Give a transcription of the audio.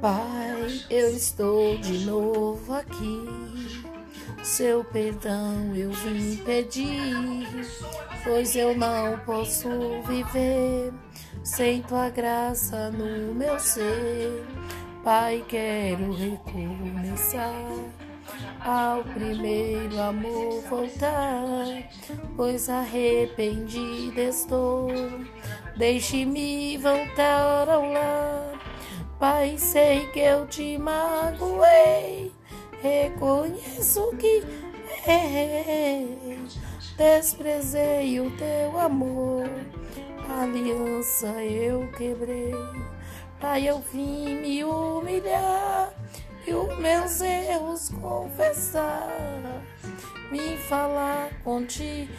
Pai, eu estou de novo aqui. Seu perdão eu vim pedir, pois eu não posso viver sem tua graça no meu ser. Pai, quero recomeçar ao primeiro amor voltar, pois arrependida estou. Deixe-me voltar ao lar. Pai, sei que eu te magoei, reconheço que errei, desprezei o teu amor, aliança eu quebrei. Pai, eu vim me humilhar e os meus erros confessar, me falar contigo.